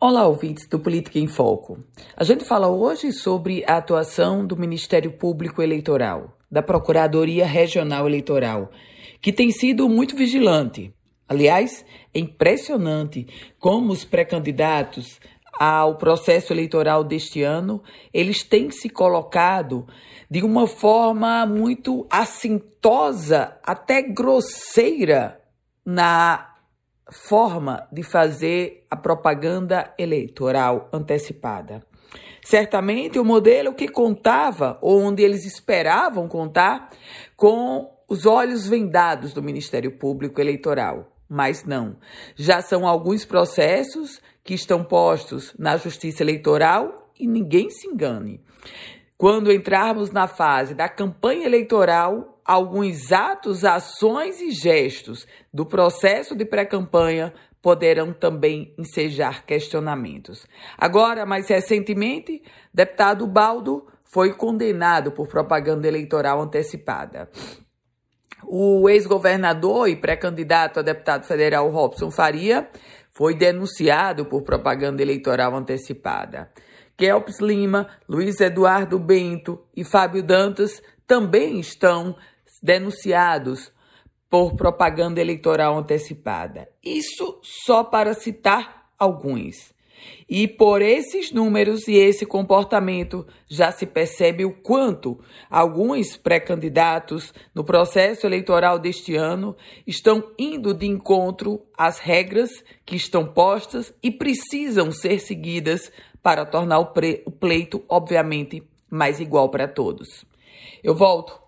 Olá, ouvintes do Política em Foco. A gente fala hoje sobre a atuação do Ministério Público Eleitoral, da Procuradoria Regional Eleitoral, que tem sido muito vigilante. Aliás, é impressionante como os pré-candidatos ao processo eleitoral deste ano, eles têm se colocado de uma forma muito assintosa, até grosseira, na forma de fazer a propaganda eleitoral antecipada. Certamente o modelo que contava, ou onde eles esperavam contar, com os olhos vendados do Ministério Público Eleitoral. Mas não. Já são alguns processos que estão postos na Justiça Eleitoral e ninguém se engane. Quando entrarmos na fase da campanha eleitoral, alguns atos, ações e gestos do processo de pré-campanha poderão também ensejar questionamentos. Agora, mais recentemente, deputado Baldo foi condenado por propaganda eleitoral antecipada. O ex-governador e pré-candidato a deputado federal Robson Faria foi denunciado por propaganda eleitoral antecipada. Kelps Lima, Luiz Eduardo Bento e Fábio Dantas também estão denunciados por propaganda eleitoral antecipada. Isso só para citar alguns. E por esses números e esse comportamento já se percebe o quanto alguns pré-candidatos no processo eleitoral deste ano estão indo de encontro às regras que estão postas e precisam ser seguidas para tornar o pleito, obviamente, mais igual para todos. Eu volto